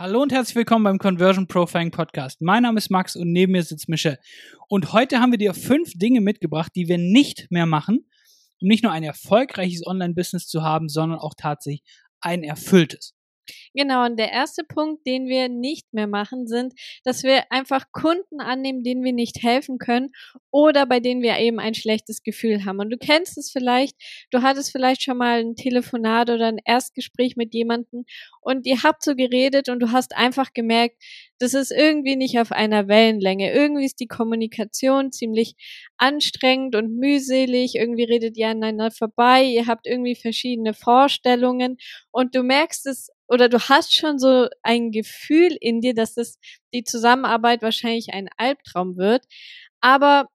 Hallo und herzlich willkommen beim Conversion Profiling Podcast. Mein Name ist Max und neben mir sitzt Michelle. Und heute haben wir dir fünf Dinge mitgebracht, die wir nicht mehr machen, um nicht nur ein erfolgreiches Online-Business zu haben, sondern auch tatsächlich ein erfülltes. Genau, und der erste Punkt, den wir nicht mehr machen, sind, dass wir einfach Kunden annehmen, denen wir nicht helfen können oder bei denen wir eben ein schlechtes Gefühl haben. Und du kennst es vielleicht, du hattest vielleicht schon mal ein Telefonat oder ein Erstgespräch mit jemandem und ihr habt so geredet und du hast einfach gemerkt, das ist irgendwie nicht auf einer Wellenlänge. Irgendwie ist die Kommunikation ziemlich anstrengend und mühselig. Irgendwie redet ihr aneinander vorbei. Ihr habt irgendwie verschiedene Vorstellungen und du merkst es oder du hast schon so ein Gefühl in dir, dass das die Zusammenarbeit wahrscheinlich ein Albtraum wird. Aber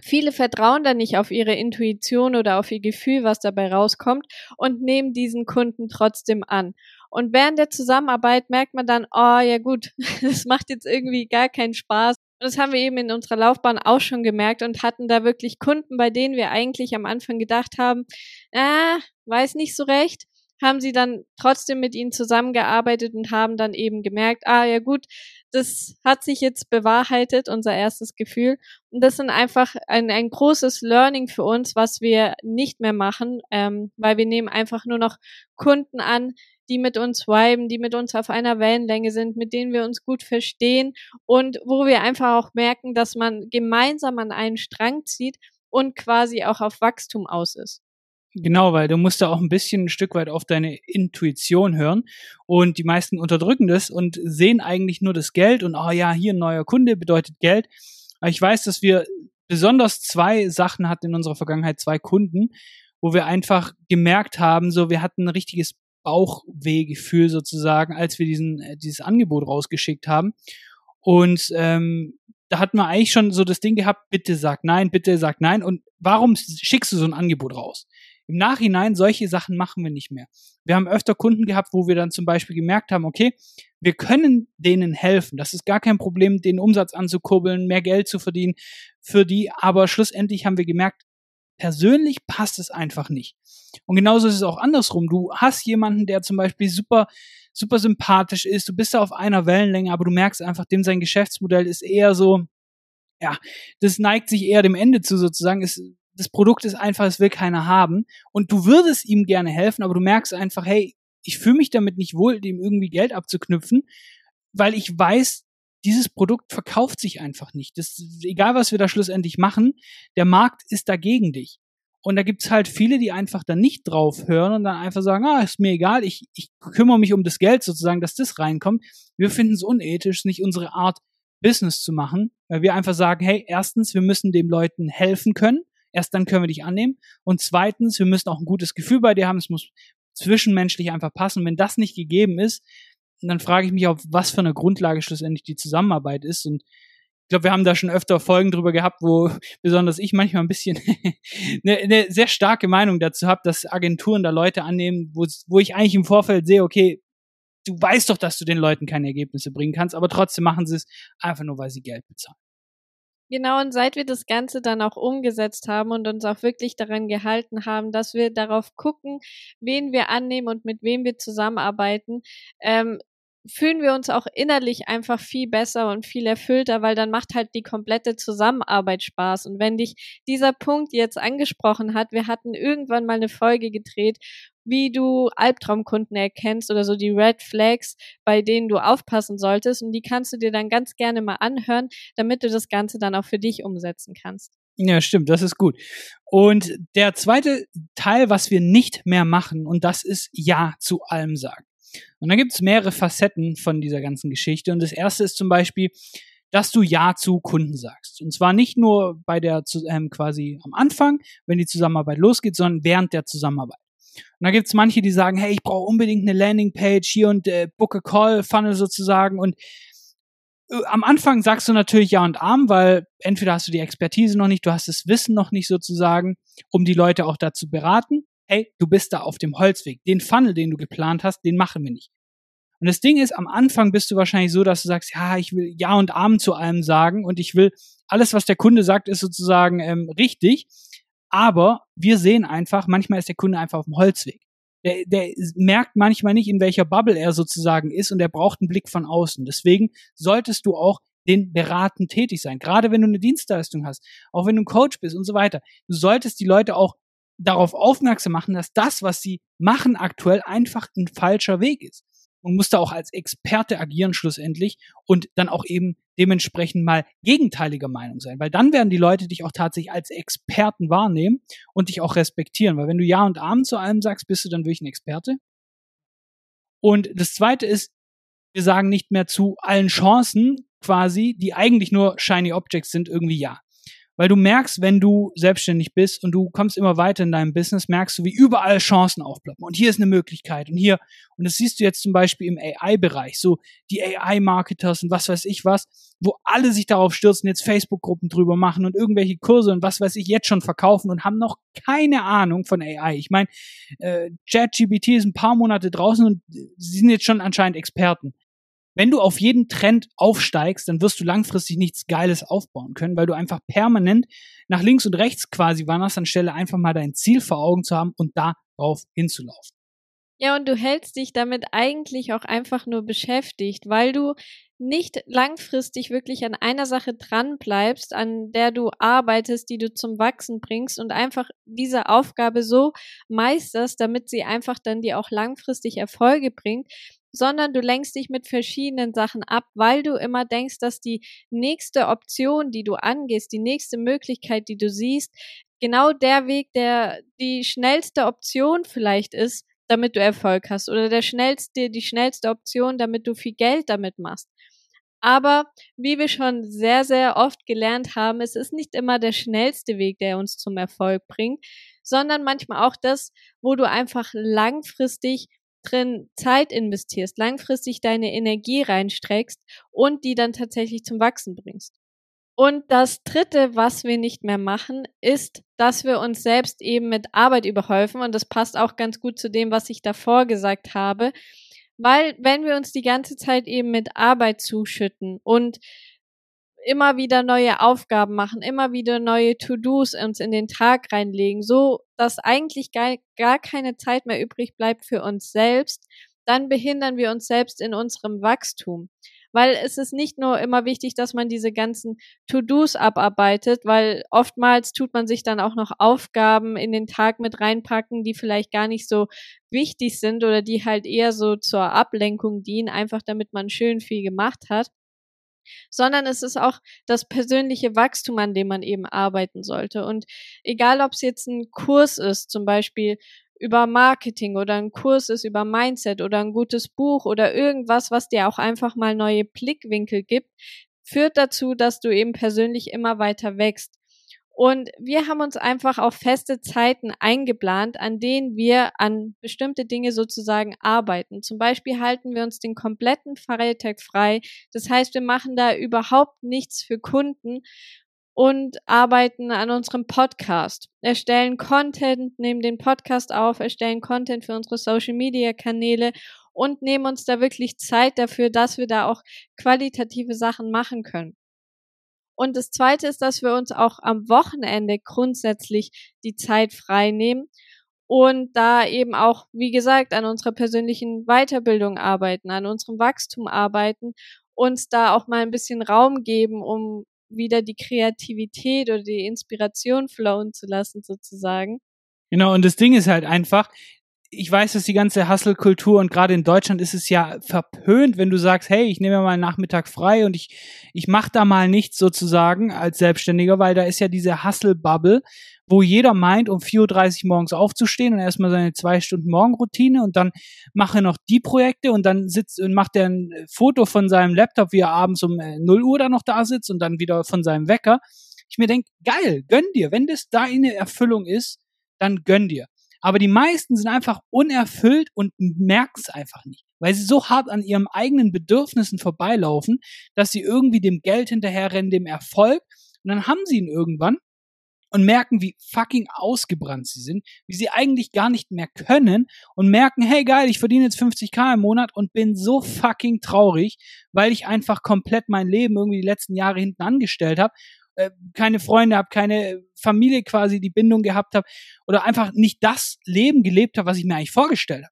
Viele vertrauen dann nicht auf ihre Intuition oder auf ihr Gefühl, was dabei rauskommt und nehmen diesen Kunden trotzdem an. Und während der Zusammenarbeit merkt man dann, oh ja gut, das macht jetzt irgendwie gar keinen Spaß. Und das haben wir eben in unserer Laufbahn auch schon gemerkt und hatten da wirklich Kunden, bei denen wir eigentlich am Anfang gedacht haben, ah, weiß nicht so recht haben sie dann trotzdem mit ihnen zusammengearbeitet und haben dann eben gemerkt, ah ja gut, das hat sich jetzt bewahrheitet, unser erstes Gefühl. Und das sind einfach ein, ein großes Learning für uns, was wir nicht mehr machen, ähm, weil wir nehmen einfach nur noch Kunden an, die mit uns viben, die mit uns auf einer Wellenlänge sind, mit denen wir uns gut verstehen und wo wir einfach auch merken, dass man gemeinsam an einen Strang zieht und quasi auch auf Wachstum aus ist. Genau, weil du musst da auch ein bisschen ein Stück weit auf deine Intuition hören. Und die meisten unterdrücken das und sehen eigentlich nur das Geld und, oh ja, hier ein neuer Kunde bedeutet Geld. Aber ich weiß, dass wir besonders zwei Sachen hatten in unserer Vergangenheit, zwei Kunden, wo wir einfach gemerkt haben, so, wir hatten ein richtiges Bauchwehgefühl sozusagen, als wir diesen, äh, dieses Angebot rausgeschickt haben. Und ähm, da hat man eigentlich schon so das Ding gehabt, bitte sag nein, bitte sag nein. Und warum schickst du so ein Angebot raus? Im Nachhinein, solche Sachen machen wir nicht mehr. Wir haben öfter Kunden gehabt, wo wir dann zum Beispiel gemerkt haben, okay, wir können denen helfen. Das ist gar kein Problem, den Umsatz anzukurbeln, mehr Geld zu verdienen für die. Aber schlussendlich haben wir gemerkt, persönlich passt es einfach nicht. Und genauso ist es auch andersrum. Du hast jemanden, der zum Beispiel super, super sympathisch ist, du bist da auf einer Wellenlänge, aber du merkst einfach, dem sein Geschäftsmodell ist eher so, ja, das neigt sich eher dem Ende zu sozusagen. Es das Produkt ist einfach, es will keiner haben. Und du würdest ihm gerne helfen, aber du merkst einfach, hey, ich fühle mich damit nicht wohl, dem irgendwie Geld abzuknüpfen, weil ich weiß, dieses Produkt verkauft sich einfach nicht. Das, egal was wir da schlussendlich machen, der Markt ist dagegen dich. Und da gibt's halt viele, die einfach dann nicht drauf hören und dann einfach sagen, ah, ist mir egal, ich, ich kümmere mich um das Geld sozusagen, dass das reinkommt. Wir finden es unethisch, nicht unsere Art, Business zu machen, weil wir einfach sagen, hey, erstens, wir müssen dem Leuten helfen können Erst dann können wir dich annehmen. Und zweitens, wir müssen auch ein gutes Gefühl bei dir haben. Es muss zwischenmenschlich einfach passen. Wenn das nicht gegeben ist, dann frage ich mich, auf was für eine Grundlage schlussendlich die Zusammenarbeit ist. Und ich glaube, wir haben da schon öfter Folgen drüber gehabt, wo besonders ich manchmal ein bisschen eine, eine sehr starke Meinung dazu habe, dass Agenturen da Leute annehmen, wo, wo ich eigentlich im Vorfeld sehe, okay, du weißt doch, dass du den Leuten keine Ergebnisse bringen kannst, aber trotzdem machen sie es einfach nur, weil sie Geld bezahlen. Genau, und seit wir das Ganze dann auch umgesetzt haben und uns auch wirklich daran gehalten haben, dass wir darauf gucken, wen wir annehmen und mit wem wir zusammenarbeiten, ähm, fühlen wir uns auch innerlich einfach viel besser und viel erfüllter, weil dann macht halt die komplette Zusammenarbeit Spaß. Und wenn dich dieser Punkt jetzt angesprochen hat, wir hatten irgendwann mal eine Folge gedreht, wie du Albtraumkunden erkennst oder so die Red Flags, bei denen du aufpassen solltest. Und die kannst du dir dann ganz gerne mal anhören, damit du das Ganze dann auch für dich umsetzen kannst. Ja, stimmt, das ist gut. Und der zweite Teil, was wir nicht mehr machen, und das ist Ja zu allem sagen. Und da gibt es mehrere Facetten von dieser ganzen Geschichte. Und das erste ist zum Beispiel, dass du Ja zu Kunden sagst. Und zwar nicht nur bei der ähm, quasi am Anfang, wenn die Zusammenarbeit losgeht, sondern während der Zusammenarbeit. Und da gibt's manche, die sagen, hey, ich brauche unbedingt eine Landingpage hier und äh, book a call Funnel sozusagen. Und äh, am Anfang sagst du natürlich Ja und Arm, weil entweder hast du die Expertise noch nicht, du hast das Wissen noch nicht sozusagen, um die Leute auch dazu beraten. Hey, du bist da auf dem Holzweg. Den Funnel, den du geplant hast, den machen wir nicht. Und das Ding ist, am Anfang bist du wahrscheinlich so, dass du sagst, ja, ich will Ja und Arm zu allem sagen und ich will alles, was der Kunde sagt, ist sozusagen ähm, richtig. Aber wir sehen einfach, manchmal ist der Kunde einfach auf dem Holzweg. der, der merkt manchmal nicht, in welcher Bubble er sozusagen ist und er braucht einen Blick von außen. Deswegen solltest du auch den beraten tätig sein. Gerade wenn du eine Dienstleistung hast, auch wenn du ein Coach bist und so weiter. Du solltest die Leute auch darauf aufmerksam machen, dass das, was sie machen aktuell, einfach ein falscher Weg ist. Und musst da auch als Experte agieren schlussendlich und dann auch eben dementsprechend mal gegenteiliger Meinung sein. Weil dann werden die Leute dich auch tatsächlich als Experten wahrnehmen und dich auch respektieren. Weil wenn du Ja und Amen zu allem sagst, bist du dann wirklich ein Experte. Und das zweite ist, wir sagen nicht mehr zu allen Chancen quasi, die eigentlich nur Shiny Objects sind, irgendwie ja. Weil du merkst, wenn du selbstständig bist und du kommst immer weiter in deinem Business, merkst du, wie überall Chancen aufploppen. Und hier ist eine Möglichkeit und hier. Und das siehst du jetzt zum Beispiel im AI-Bereich, so die AI-Marketers und was weiß ich was, wo alle sich darauf stürzen, jetzt Facebook-Gruppen drüber machen und irgendwelche Kurse und was weiß ich jetzt schon verkaufen und haben noch keine Ahnung von AI. Ich meine, äh, ChatGPT ist ein paar Monate draußen und sie sind jetzt schon anscheinend Experten wenn du auf jeden Trend aufsteigst, dann wirst du langfristig nichts Geiles aufbauen können, weil du einfach permanent nach links und rechts quasi wanderst, anstelle einfach mal dein Ziel vor Augen zu haben und darauf hinzulaufen. Ja, und du hältst dich damit eigentlich auch einfach nur beschäftigt, weil du nicht langfristig wirklich an einer Sache dran bleibst, an der du arbeitest, die du zum Wachsen bringst und einfach diese Aufgabe so meisterst, damit sie einfach dann dir auch langfristig Erfolge bringt, sondern du lenkst dich mit verschiedenen Sachen ab, weil du immer denkst, dass die nächste Option, die du angehst, die nächste Möglichkeit, die du siehst, genau der Weg, der die schnellste Option vielleicht ist, damit du Erfolg hast oder der schnellste, die schnellste Option, damit du viel Geld damit machst. Aber wie wir schon sehr, sehr oft gelernt haben, es ist nicht immer der schnellste Weg, der uns zum Erfolg bringt, sondern manchmal auch das, wo du einfach langfristig drin Zeit investierst, langfristig deine Energie reinstreckst und die dann tatsächlich zum Wachsen bringst. Und das dritte, was wir nicht mehr machen, ist, dass wir uns selbst eben mit Arbeit überhäufen. Und das passt auch ganz gut zu dem, was ich davor gesagt habe. Weil wenn wir uns die ganze Zeit eben mit Arbeit zuschütten und immer wieder neue Aufgaben machen, immer wieder neue To-Dos uns in den Tag reinlegen, so dass eigentlich gar, gar keine Zeit mehr übrig bleibt für uns selbst, dann behindern wir uns selbst in unserem Wachstum. Weil es ist nicht nur immer wichtig, dass man diese ganzen To-Dos abarbeitet, weil oftmals tut man sich dann auch noch Aufgaben in den Tag mit reinpacken, die vielleicht gar nicht so wichtig sind oder die halt eher so zur Ablenkung dienen, einfach damit man schön viel gemacht hat sondern es ist auch das persönliche Wachstum, an dem man eben arbeiten sollte. Und egal, ob es jetzt ein Kurs ist, zum Beispiel über Marketing oder ein Kurs ist über Mindset oder ein gutes Buch oder irgendwas, was dir auch einfach mal neue Blickwinkel gibt, führt dazu, dass du eben persönlich immer weiter wächst. Und wir haben uns einfach auf feste Zeiten eingeplant, an denen wir an bestimmte Dinge sozusagen arbeiten. Zum Beispiel halten wir uns den kompletten Freitag frei. Das heißt, wir machen da überhaupt nichts für Kunden und arbeiten an unserem Podcast, erstellen Content, nehmen den Podcast auf, erstellen Content für unsere Social Media Kanäle und nehmen uns da wirklich Zeit dafür, dass wir da auch qualitative Sachen machen können. Und das Zweite ist, dass wir uns auch am Wochenende grundsätzlich die Zeit frei nehmen und da eben auch, wie gesagt, an unserer persönlichen Weiterbildung arbeiten, an unserem Wachstum arbeiten, uns da auch mal ein bisschen Raum geben, um wieder die Kreativität oder die Inspiration flowen zu lassen, sozusagen. Genau, und das Ding ist halt einfach, ich weiß, dass die ganze Hustle-Kultur und gerade in Deutschland ist es ja verpönt, wenn du sagst, hey, ich nehme mal einen Nachmittag frei und ich, ich mache da mal nichts sozusagen als Selbstständiger, weil da ist ja diese Hustle-Bubble, wo jeder meint, um 4.30 Uhr morgens aufzustehen und erstmal seine zwei Stunden Morgenroutine und dann mache noch die Projekte und dann sitzt und macht er ein Foto von seinem Laptop, wie er abends um 0 äh, Uhr da noch da sitzt und dann wieder von seinem Wecker. Ich mir denke, geil, gönn dir. Wenn das deine Erfüllung ist, dann gönn dir. Aber die meisten sind einfach unerfüllt und merken es einfach nicht, weil sie so hart an ihren eigenen Bedürfnissen vorbeilaufen, dass sie irgendwie dem Geld hinterherrennen, dem Erfolg. Und dann haben sie ihn irgendwann und merken, wie fucking ausgebrannt sie sind, wie sie eigentlich gar nicht mehr können und merken, hey geil, ich verdiene jetzt 50k im Monat und bin so fucking traurig, weil ich einfach komplett mein Leben irgendwie die letzten Jahre hinten angestellt habe äh, keine Freunde habe, keine Familie quasi die Bindung gehabt habe oder einfach nicht das Leben gelebt habe, was ich mir eigentlich vorgestellt habe.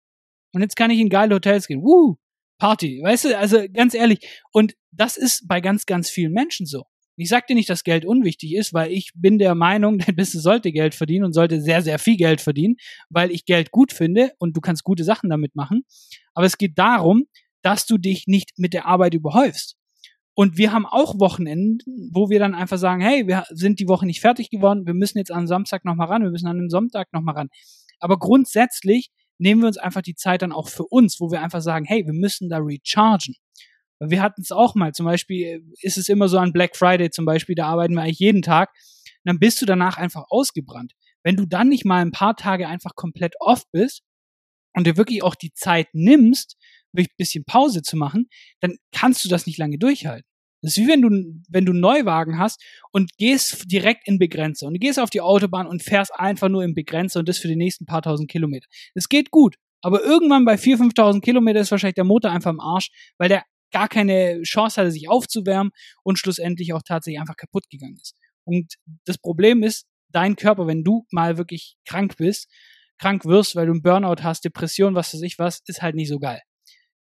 Und jetzt kann ich in geile Hotels gehen. Woo, Party, weißt du, also ganz ehrlich. Und das ist bei ganz, ganz vielen Menschen so. Ich sag dir nicht, dass Geld unwichtig ist, weil ich bin der Meinung, dein Business sollte Geld verdienen und sollte sehr, sehr viel Geld verdienen, weil ich Geld gut finde und du kannst gute Sachen damit machen. Aber es geht darum, dass du dich nicht mit der Arbeit überhäufst. Und wir haben auch Wochenenden, wo wir dann einfach sagen, hey, wir sind die Woche nicht fertig geworden, wir müssen jetzt am Samstag nochmal ran, wir müssen an den Sonntag nochmal ran. Aber grundsätzlich nehmen wir uns einfach die Zeit dann auch für uns, wo wir einfach sagen, hey, wir müssen da rechargen. Wir hatten es auch mal, zum Beispiel ist es immer so an Black Friday zum Beispiel, da arbeiten wir eigentlich jeden Tag. Und dann bist du danach einfach ausgebrannt. Wenn du dann nicht mal ein paar Tage einfach komplett off bist und dir wirklich auch die Zeit nimmst, ein bisschen Pause zu machen, dann kannst du das nicht lange durchhalten. Das ist wie wenn du, wenn du einen Neuwagen hast und gehst direkt in Begrenzer und du gehst auf die Autobahn und fährst einfach nur im Begrenzer und das für die nächsten paar tausend Kilometer. Das geht gut. Aber irgendwann bei 4.000, 5.000 Kilometer ist wahrscheinlich der Motor einfach im Arsch, weil der gar keine Chance hatte, sich aufzuwärmen und schlussendlich auch tatsächlich einfach kaputt gegangen ist. Und das Problem ist, dein Körper, wenn du mal wirklich krank bist, krank wirst, weil du einen Burnout hast, Depression, was weiß ich was, ist halt nicht so geil.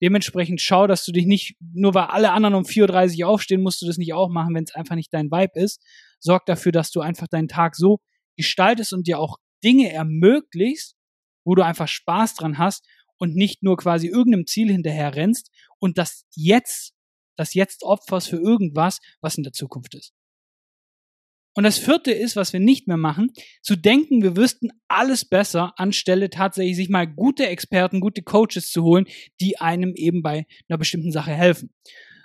Dementsprechend schau, dass du dich nicht, nur weil alle anderen um 4.30 Uhr aufstehen, musst du das nicht auch machen, wenn es einfach nicht dein Vibe ist. Sorg dafür, dass du einfach deinen Tag so gestaltest und dir auch Dinge ermöglichst, wo du einfach Spaß dran hast und nicht nur quasi irgendeinem Ziel hinterher rennst und das jetzt, das jetzt opferst für irgendwas, was in der Zukunft ist. Und das vierte ist, was wir nicht mehr machen, zu denken, wir wüssten alles besser, anstelle tatsächlich sich mal gute Experten, gute Coaches zu holen, die einem eben bei einer bestimmten Sache helfen.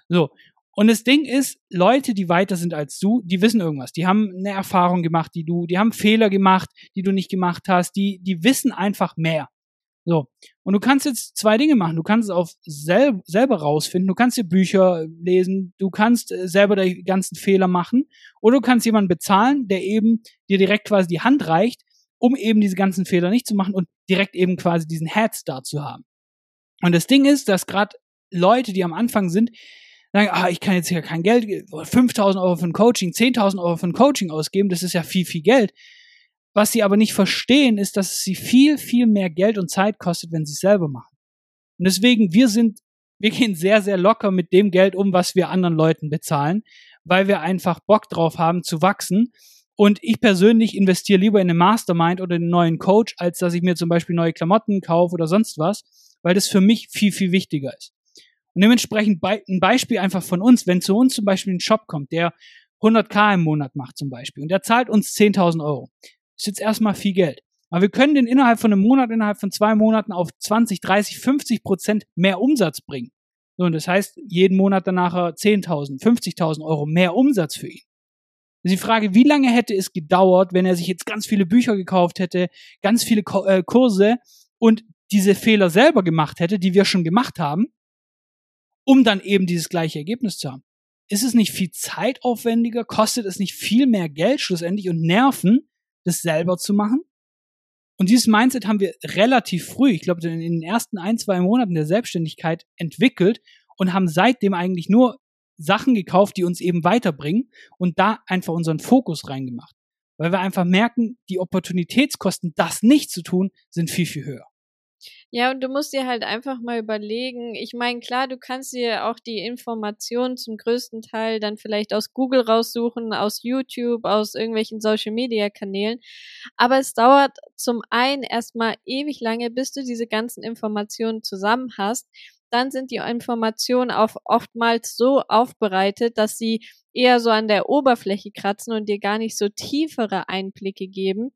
So. Und das Ding ist, Leute, die weiter sind als du, die wissen irgendwas. Die haben eine Erfahrung gemacht, die du, die haben Fehler gemacht, die du nicht gemacht hast, die, die wissen einfach mehr. So. Und du kannst jetzt zwei Dinge machen. Du kannst es auf sel selber rausfinden. Du kannst dir Bücher lesen. Du kannst äh, selber die ganzen Fehler machen. Oder du kannst jemanden bezahlen, der eben dir direkt quasi die Hand reicht, um eben diese ganzen Fehler nicht zu machen und direkt eben quasi diesen Headstart zu haben. Und das Ding ist, dass gerade Leute, die am Anfang sind, sagen, ah, ich kann jetzt hier kein Geld, 5000 Euro für ein Coaching, 10.000 Euro für ein Coaching ausgeben, das ist ja viel, viel Geld. Was sie aber nicht verstehen, ist, dass es sie viel, viel mehr Geld und Zeit kostet, wenn sie es selber machen. Und deswegen, wir sind, wir gehen sehr, sehr locker mit dem Geld um, was wir anderen Leuten bezahlen, weil wir einfach Bock drauf haben zu wachsen. Und ich persönlich investiere lieber in eine Mastermind oder einen neuen Coach, als dass ich mir zum Beispiel neue Klamotten kaufe oder sonst was, weil das für mich viel, viel wichtiger ist. Und dementsprechend ein Beispiel einfach von uns, wenn zu uns zum Beispiel ein Shop kommt, der 100k im Monat macht zum Beispiel und der zahlt uns 10.000 Euro ist jetzt erstmal viel Geld. Aber wir können den innerhalb von einem Monat, innerhalb von zwei Monaten auf 20, 30, 50 Prozent mehr Umsatz bringen. So, und das heißt, jeden Monat danach 10.000, 50.000 Euro mehr Umsatz für ihn. Also die Frage, wie lange hätte es gedauert, wenn er sich jetzt ganz viele Bücher gekauft hätte, ganz viele äh, Kurse und diese Fehler selber gemacht hätte, die wir schon gemacht haben, um dann eben dieses gleiche Ergebnis zu haben? Ist es nicht viel zeitaufwendiger? Kostet es nicht viel mehr Geld schlussendlich und Nerven, das selber zu machen. Und dieses Mindset haben wir relativ früh, ich glaube in den ersten ein, zwei Monaten der Selbstständigkeit entwickelt und haben seitdem eigentlich nur Sachen gekauft, die uns eben weiterbringen und da einfach unseren Fokus reingemacht. Weil wir einfach merken, die Opportunitätskosten, das nicht zu tun, sind viel, viel höher. Ja, und du musst dir halt einfach mal überlegen, ich meine, klar, du kannst dir auch die Informationen zum größten Teil dann vielleicht aus Google raussuchen, aus YouTube, aus irgendwelchen Social Media Kanälen, aber es dauert zum einen erstmal ewig lange, bis du diese ganzen Informationen zusammen hast. Dann sind die Informationen auch oftmals so aufbereitet, dass sie eher so an der Oberfläche kratzen und dir gar nicht so tiefere Einblicke geben.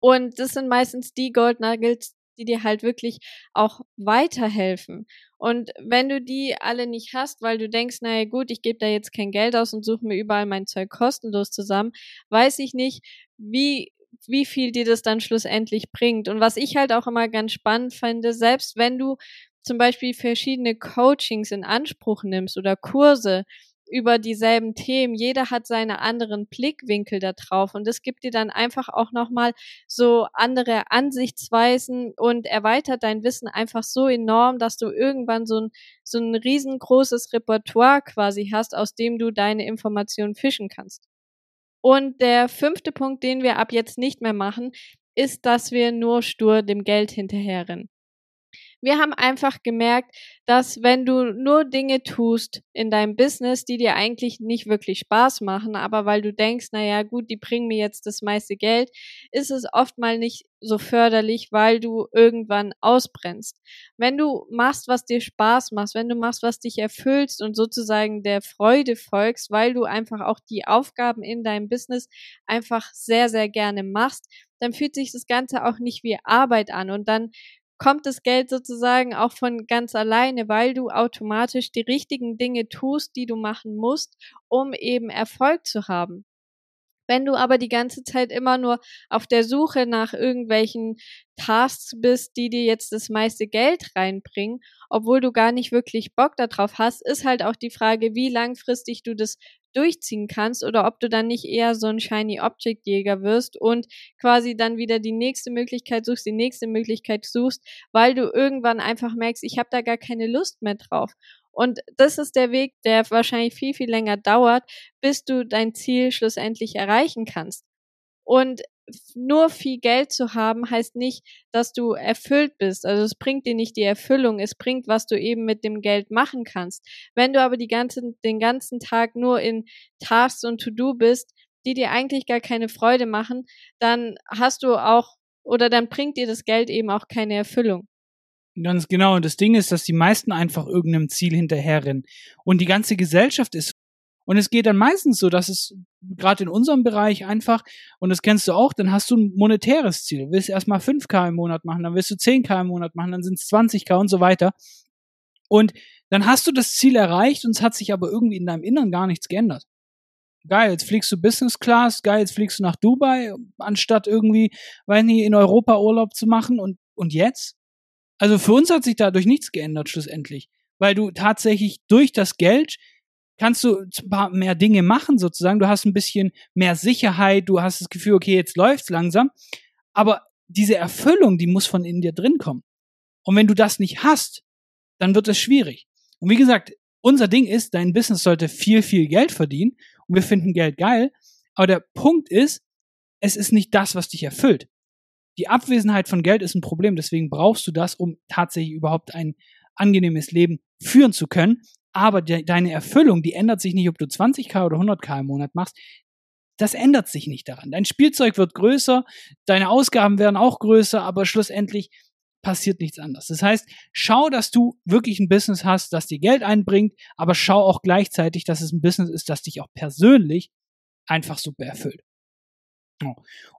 Und das sind meistens die Gold Nuggets, die dir halt wirklich auch weiterhelfen. Und wenn du die alle nicht hast, weil du denkst, naja gut, ich gebe da jetzt kein Geld aus und suche mir überall mein Zeug kostenlos zusammen, weiß ich nicht, wie wie viel dir das dann schlussendlich bringt. Und was ich halt auch immer ganz spannend finde, selbst wenn du zum Beispiel verschiedene Coachings in Anspruch nimmst oder Kurse, über dieselben Themen. Jeder hat seine anderen Blickwinkel da drauf und es gibt dir dann einfach auch nochmal so andere Ansichtsweisen und erweitert dein Wissen einfach so enorm, dass du irgendwann so ein, so ein riesengroßes Repertoire quasi hast, aus dem du deine Informationen fischen kannst. Und der fünfte Punkt, den wir ab jetzt nicht mehr machen, ist, dass wir nur stur dem Geld hinterherrennen. Wir haben einfach gemerkt, dass wenn du nur Dinge tust in deinem Business, die dir eigentlich nicht wirklich Spaß machen, aber weil du denkst, naja, gut, die bringen mir jetzt das meiste Geld, ist es oft mal nicht so förderlich, weil du irgendwann ausbrennst. Wenn du machst, was dir Spaß macht, wenn du machst, was dich erfüllst und sozusagen der Freude folgst, weil du einfach auch die Aufgaben in deinem Business einfach sehr, sehr gerne machst, dann fühlt sich das Ganze auch nicht wie Arbeit an und dann kommt das Geld sozusagen auch von ganz alleine, weil du automatisch die richtigen Dinge tust, die du machen musst, um eben Erfolg zu haben. Wenn du aber die ganze Zeit immer nur auf der Suche nach irgendwelchen Tasks bist, die dir jetzt das meiste Geld reinbringen, obwohl du gar nicht wirklich Bock darauf hast, ist halt auch die Frage, wie langfristig du das durchziehen kannst oder ob du dann nicht eher so ein Shiny Object Jäger wirst und quasi dann wieder die nächste Möglichkeit suchst, die nächste Möglichkeit suchst, weil du irgendwann einfach merkst, ich habe da gar keine Lust mehr drauf. Und das ist der Weg, der wahrscheinlich viel, viel länger dauert, bis du dein Ziel schlussendlich erreichen kannst. Und nur viel Geld zu haben, heißt nicht, dass du erfüllt bist. Also es bringt dir nicht die Erfüllung, es bringt, was du eben mit dem Geld machen kannst. Wenn du aber die ganzen, den ganzen Tag nur in Tasks und To-Do bist, die dir eigentlich gar keine Freude machen, dann hast du auch oder dann bringt dir das Geld eben auch keine Erfüllung. Ganz genau. Und das Ding ist, dass die meisten einfach irgendeinem Ziel hinterherrennen. Und die ganze Gesellschaft ist und es geht dann meistens so, dass es gerade in unserem Bereich einfach, und das kennst du auch, dann hast du ein monetäres Ziel. Du willst erstmal 5K im Monat machen, dann willst du 10K im Monat machen, dann sind es 20K und so weiter. Und dann hast du das Ziel erreicht und es hat sich aber irgendwie in deinem Inneren gar nichts geändert. Geil, jetzt fliegst du Business Class, geil, jetzt fliegst du nach Dubai, anstatt irgendwie, weiß nicht, in Europa Urlaub zu machen und, und jetzt? Also für uns hat sich dadurch nichts geändert schlussendlich, weil du tatsächlich durch das Geld kannst du ein paar mehr Dinge machen sozusagen. Du hast ein bisschen mehr Sicherheit, du hast das Gefühl, okay, jetzt läuft's langsam. Aber diese Erfüllung, die muss von in dir drin kommen. Und wenn du das nicht hast, dann wird es schwierig. Und wie gesagt, unser Ding ist, dein Business sollte viel, viel Geld verdienen und wir finden Geld geil. Aber der Punkt ist, es ist nicht das, was dich erfüllt. Die Abwesenheit von Geld ist ein Problem, deswegen brauchst du das, um tatsächlich überhaupt ein angenehmes Leben führen zu können. Aber de deine Erfüllung, die ändert sich nicht, ob du 20k oder 100k im Monat machst. Das ändert sich nicht daran. Dein Spielzeug wird größer, deine Ausgaben werden auch größer, aber schlussendlich passiert nichts anderes. Das heißt, schau, dass du wirklich ein Business hast, das dir Geld einbringt, aber schau auch gleichzeitig, dass es ein Business ist, das dich auch persönlich einfach super erfüllt.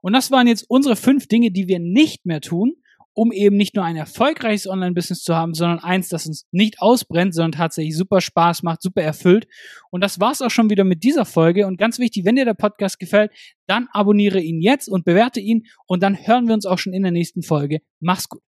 Und das waren jetzt unsere fünf Dinge, die wir nicht mehr tun, um eben nicht nur ein erfolgreiches Online-Business zu haben, sondern eins, das uns nicht ausbrennt, sondern tatsächlich super Spaß macht, super erfüllt. Und das war's auch schon wieder mit dieser Folge. Und ganz wichtig, wenn dir der Podcast gefällt, dann abonniere ihn jetzt und bewerte ihn. Und dann hören wir uns auch schon in der nächsten Folge. Mach's gut.